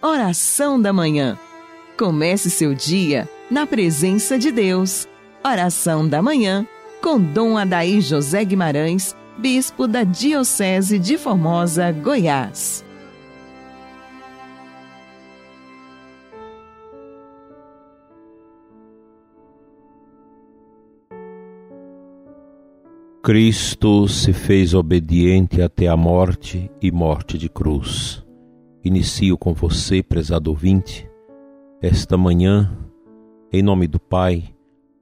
Oração da Manhã. Comece seu dia na presença de Deus. Oração da Manhã com Dom Adaí José Guimarães, Bispo da Diocese de Formosa, Goiás. Cristo se fez obediente até a morte e morte de cruz. Inicio com você, prezado ouvinte, esta manhã, em nome do Pai,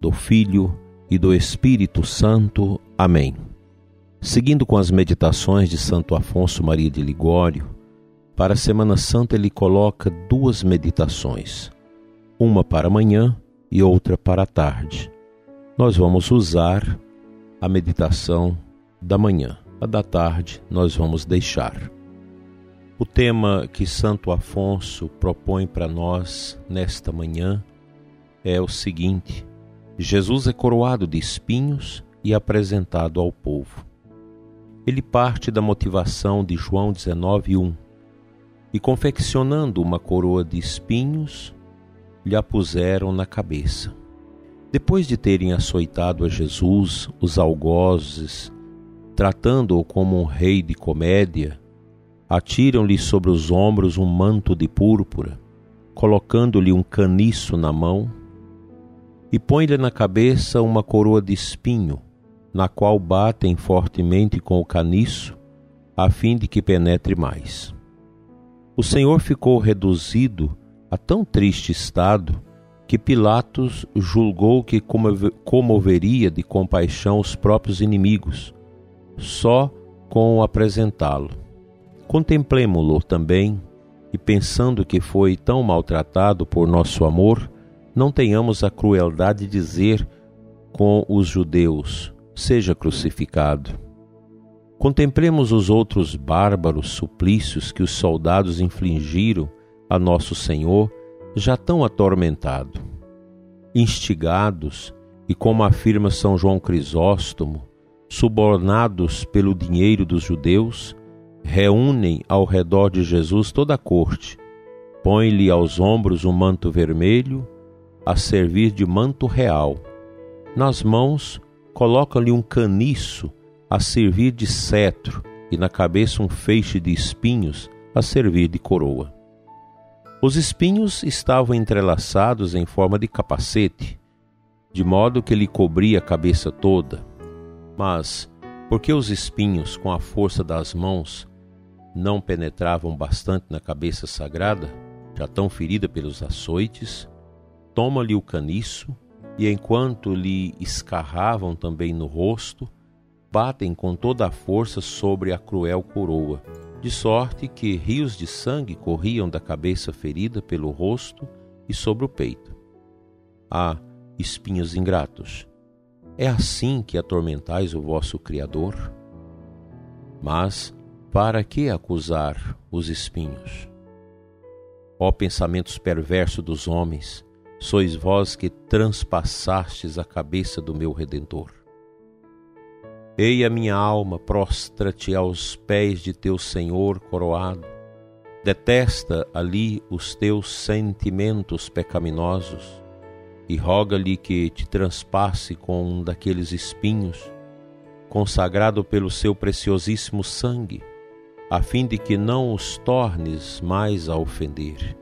do Filho e do Espírito Santo. Amém. Seguindo com as meditações de Santo Afonso Maria de Ligório, para a Semana Santa ele coloca duas meditações, uma para amanhã e outra para a tarde. Nós vamos usar a meditação da manhã. A da tarde nós vamos deixar. O tema que Santo Afonso propõe para nós nesta manhã é o seguinte: Jesus é coroado de espinhos e apresentado ao povo. Ele parte da motivação de João 19:1 e confeccionando uma coroa de espinhos, lhe a puseram na cabeça. Depois de terem açoitado a Jesus, os algozes, tratando-o como um rei de comédia, atiram-lhe sobre os ombros um manto de púrpura, colocando-lhe um caniço na mão, e põe-lhe na cabeça uma coroa de espinho, na qual batem fortemente com o caniço, a fim de que penetre mais. O Senhor ficou reduzido a tão triste estado que Pilatos julgou que comoveria de compaixão os próprios inimigos, só com apresentá-lo. Contemplemo-lo também, e pensando que foi tão maltratado por nosso amor, não tenhamos a crueldade de dizer com os judeus: seja crucificado. Contemplemos os outros bárbaros suplícios que os soldados infligiram a nosso Senhor já tão atormentado, instigados e, como afirma São João Crisóstomo, subornados pelo dinheiro dos judeus, reúnem ao redor de Jesus toda a corte, põem-lhe aos ombros um manto vermelho, a servir de manto real. Nas mãos colocam-lhe um caniço, a servir de cetro, e na cabeça um feixe de espinhos, a servir de coroa. Os espinhos estavam entrelaçados em forma de capacete, de modo que lhe cobria a cabeça toda. Mas, porque os espinhos, com a força das mãos, não penetravam bastante na cabeça sagrada, já tão ferida pelos açoites, toma-lhe o caniço e, enquanto lhe escarravam também no rosto, batem com toda a força sobre a cruel coroa de sorte que rios de sangue corriam da cabeça ferida pelo rosto e sobre o peito. Ah, espinhos ingratos, é assim que atormentais o vosso Criador? Mas para que acusar os espinhos? Ó pensamentos perversos dos homens, sois vós que transpassastes a cabeça do meu Redentor. Ei a minha alma, prostra-te aos pés de teu Senhor coroado. Detesta ali os teus sentimentos pecaminosos e roga-lhe que te transpasse com um daqueles espinhos, consagrado pelo seu preciosíssimo sangue, a fim de que não os tornes mais a ofender,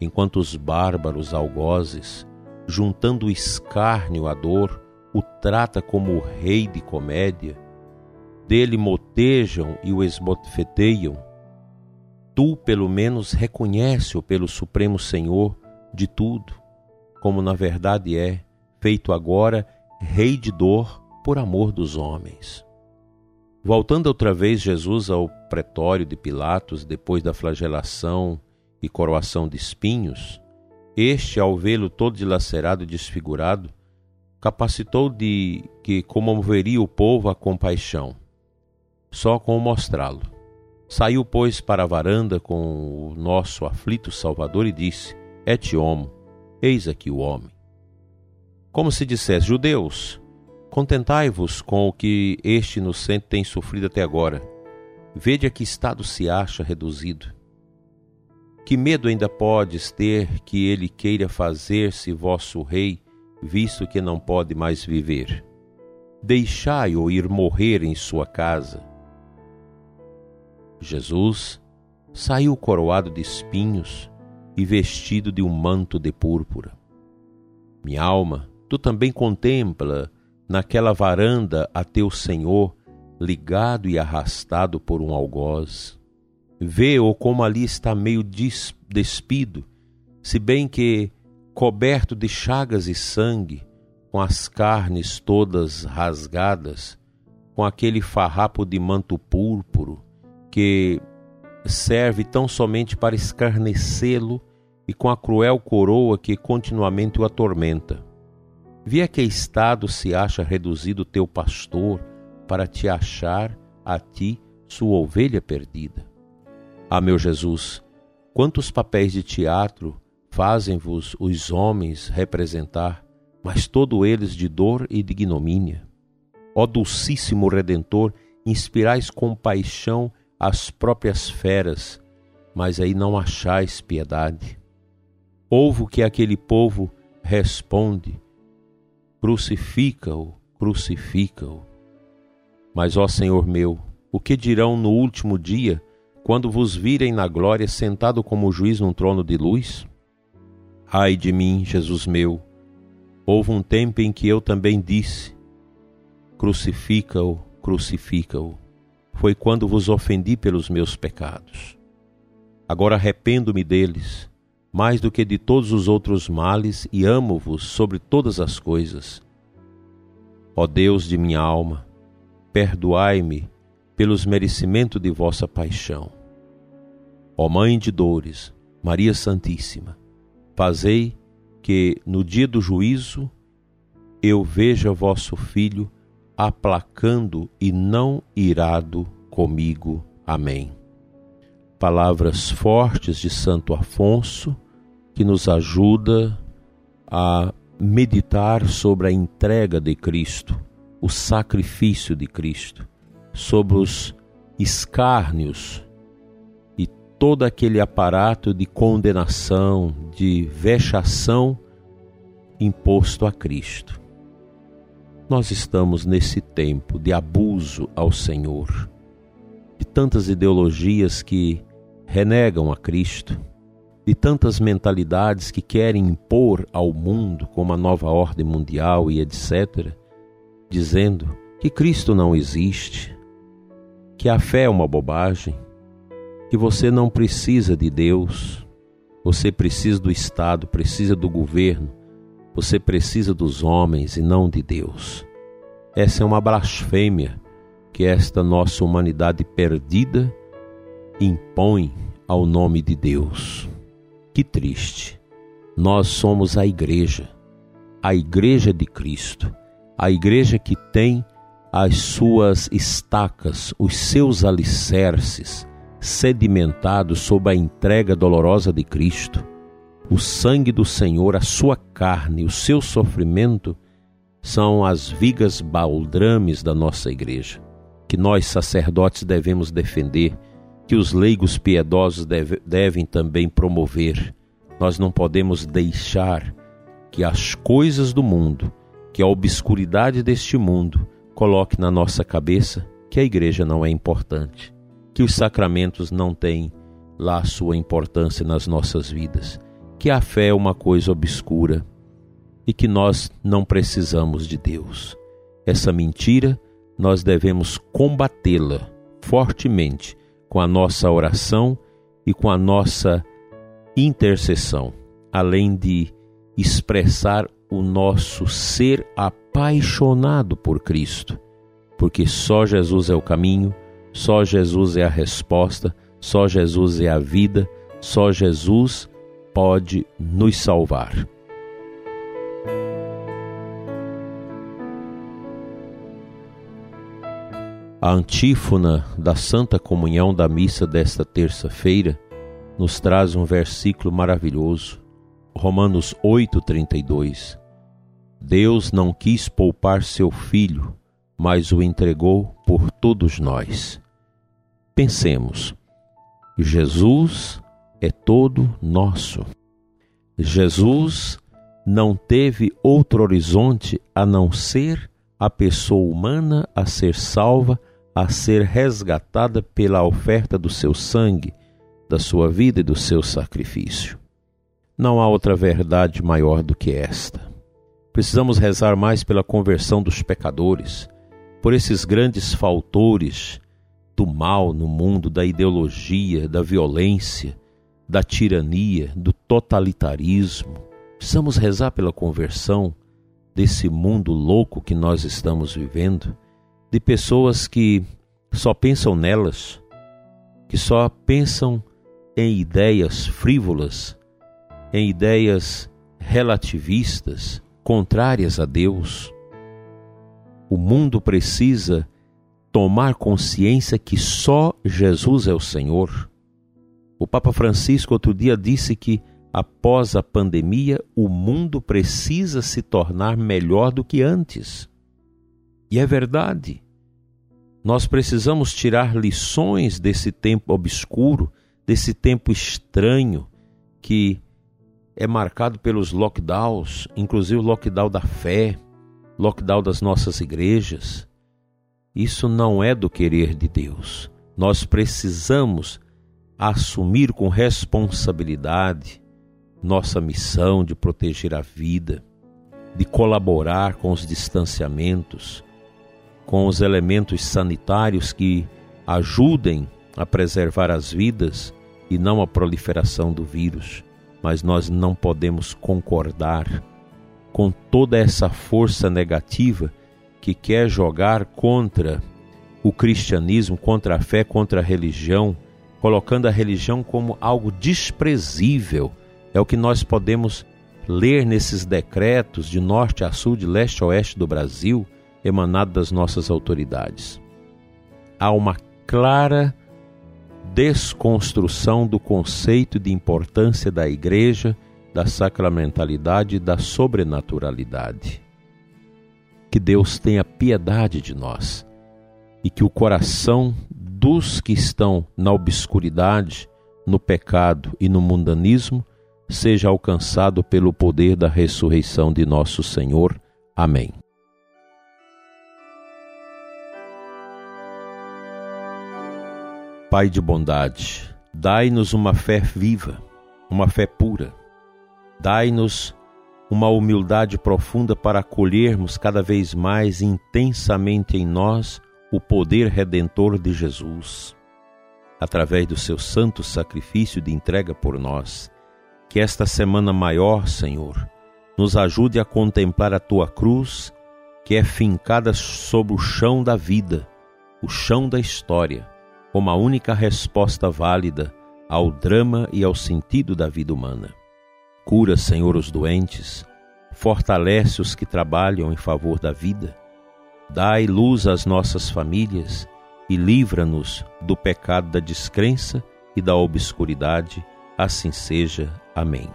enquanto os bárbaros algozes, juntando o escárnio à dor, o trata como o rei de comédia, dele motejam e o esbofeteiam, tu pelo menos reconhece-o pelo Supremo Senhor de tudo, como na verdade é, feito agora rei de dor por amor dos homens. Voltando outra vez Jesus ao pretório de Pilatos depois da flagelação e coroação de espinhos, este, ao vê-lo todo dilacerado e desfigurado, capacitou de que comoveria o povo a compaixão, só com mostrá-lo. Saiu, pois, para a varanda com o nosso aflito Salvador e disse: Et homo, eis aqui o homem. Como se dissesse, judeus, contentai-vos com o que este inocente tem sofrido até agora. Vede a que estado se acha reduzido. Que medo ainda podes ter que ele queira fazer-se vosso rei, visto que não pode mais viver? Deixai-o ir morrer em sua casa. Jesus saiu coroado de espinhos e vestido de um manto de púrpura. Minha alma, tu também contempla naquela varanda a teu Senhor ligado e arrastado por um algoz. Vê-o como ali está meio despido, se bem que coberto de chagas e sangue, com as carnes todas rasgadas, com aquele farrapo de manto púrpuro que serve tão somente para escarnecê-lo e com a cruel coroa que continuamente o atormenta. Vi a que estado se acha reduzido teu pastor para te achar a ti sua ovelha perdida. Ah, meu Jesus, quantos papéis de teatro fazem-vos os homens representar, mas todos eles de dor e de ignomínia. Ó Dulcíssimo Redentor, inspirais compaixão às próprias feras, mas aí não achais piedade. Ouvo que aquele povo responde: crucifica-o, crucifica-o. Mas, ó Senhor meu, o que dirão no último dia, quando vos virem na glória sentado como juiz num trono de luz? Ai de mim, Jesus meu, houve um tempo em que eu também disse: Crucifica-o, crucifica-o. Foi quando vos ofendi pelos meus pecados. Agora arrependo-me deles, mais do que de todos os outros males, e amo-vos sobre todas as coisas. Ó Deus de minha alma, perdoai-me pelos merecimentos de vossa paixão. Ó Mãe de dores, Maria Santíssima, fazei que no dia do juízo eu veja vosso Filho aplacando e não irado comigo. Amém. Palavras fortes de Santo Afonso que nos ajuda a meditar sobre a entrega de Cristo o sacrifício de Cristo, sobre os escárnios e todo aquele aparato de condenação, de vexação imposto a Cristo. Nós estamos nesse tempo de abuso ao Senhor, de tantas ideologias que renegam a Cristo, de tantas mentalidades que querem impor ao mundo, como a nova ordem mundial e etc dizendo que Cristo não existe, que a fé é uma bobagem, que você não precisa de Deus, você precisa do Estado, precisa do governo, você precisa dos homens e não de Deus. Essa é uma blasfêmia que esta nossa humanidade perdida impõe ao nome de Deus. Que triste. Nós somos a igreja, a igreja de Cristo a igreja que tem as suas estacas, os seus alicerces sedimentados sob a entrega dolorosa de Cristo, o sangue do Senhor, a sua carne, o seu sofrimento são as vigas baldrames da nossa igreja, que nós sacerdotes devemos defender, que os leigos piedosos deve, devem também promover. Nós não podemos deixar que as coisas do mundo que a obscuridade deste mundo coloque na nossa cabeça que a igreja não é importante, que os sacramentos não têm lá sua importância nas nossas vidas, que a fé é uma coisa obscura e que nós não precisamos de Deus. Essa mentira nós devemos combatê-la fortemente com a nossa oração e com a nossa intercessão, além de expressar o nosso ser apaixonado por Cristo, porque só Jesus é o caminho, só Jesus é a resposta, só Jesus é a vida, só Jesus pode nos salvar. A antífona da Santa Comunhão da missa desta terça-feira nos traz um versículo maravilhoso Romanos 8:32. Deus não quis poupar seu filho, mas o entregou por todos nós. Pensemos, Jesus é todo nosso. Jesus não teve outro horizonte a não ser a pessoa humana a ser salva, a ser resgatada pela oferta do seu sangue, da sua vida e do seu sacrifício. Não há outra verdade maior do que esta. Precisamos rezar mais pela conversão dos pecadores, por esses grandes faltores do mal no mundo, da ideologia, da violência, da tirania, do totalitarismo. Precisamos rezar pela conversão desse mundo louco que nós estamos vivendo, de pessoas que só pensam nelas, que só pensam em ideias frívolas, em ideias relativistas, contrárias a Deus. O mundo precisa tomar consciência que só Jesus é o Senhor. O Papa Francisco outro dia disse que após a pandemia o mundo precisa se tornar melhor do que antes. E é verdade. Nós precisamos tirar lições desse tempo obscuro, desse tempo estranho que é marcado pelos lockdowns, inclusive o lockdown da fé, lockdown das nossas igrejas. Isso não é do querer de Deus. Nós precisamos assumir com responsabilidade nossa missão de proteger a vida, de colaborar com os distanciamentos, com os elementos sanitários que ajudem a preservar as vidas e não a proliferação do vírus. Mas nós não podemos concordar com toda essa força negativa que quer jogar contra o cristianismo, contra a fé, contra a religião, colocando a religião como algo desprezível. É o que nós podemos ler nesses decretos de norte a sul, de leste a oeste do Brasil, emanado das nossas autoridades. Há uma clara desconstrução do conceito de importância da igreja, da sacramentalidade e da sobrenaturalidade. Que Deus tenha piedade de nós e que o coração dos que estão na obscuridade, no pecado e no mundanismo seja alcançado pelo poder da ressurreição de nosso Senhor. Amém. Pai de bondade, dai-nos uma fé viva, uma fé pura. Dai-nos uma humildade profunda para acolhermos cada vez mais intensamente em nós o poder redentor de Jesus, através do seu santo sacrifício de entrega por nós. Que esta semana maior, Senhor, nos ajude a contemplar a tua cruz, que é fincada sobre o chão da vida, o chão da história, como a única resposta válida ao drama e ao sentido da vida humana. Cura, Senhor, os doentes, fortalece os que trabalham em favor da vida Dai luz às nossas famílias e livra-nos do pecado da descrença e da obscuridade. Assim seja. Amém.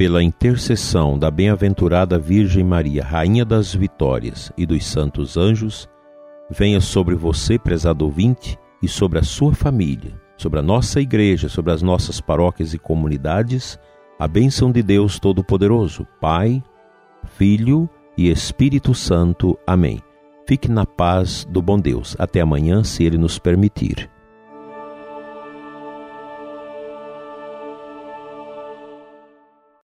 Pela intercessão da bem-aventurada Virgem Maria, Rainha das Vitórias e dos santos anjos, venha sobre você, prezado ouvinte, e sobre a sua família, sobre a nossa igreja, sobre as nossas paróquias e comunidades a bênção de Deus Todo-Poderoso, Pai, Filho e Espírito Santo. Amém. Fique na paz do bom Deus. Até amanhã, se Ele nos permitir.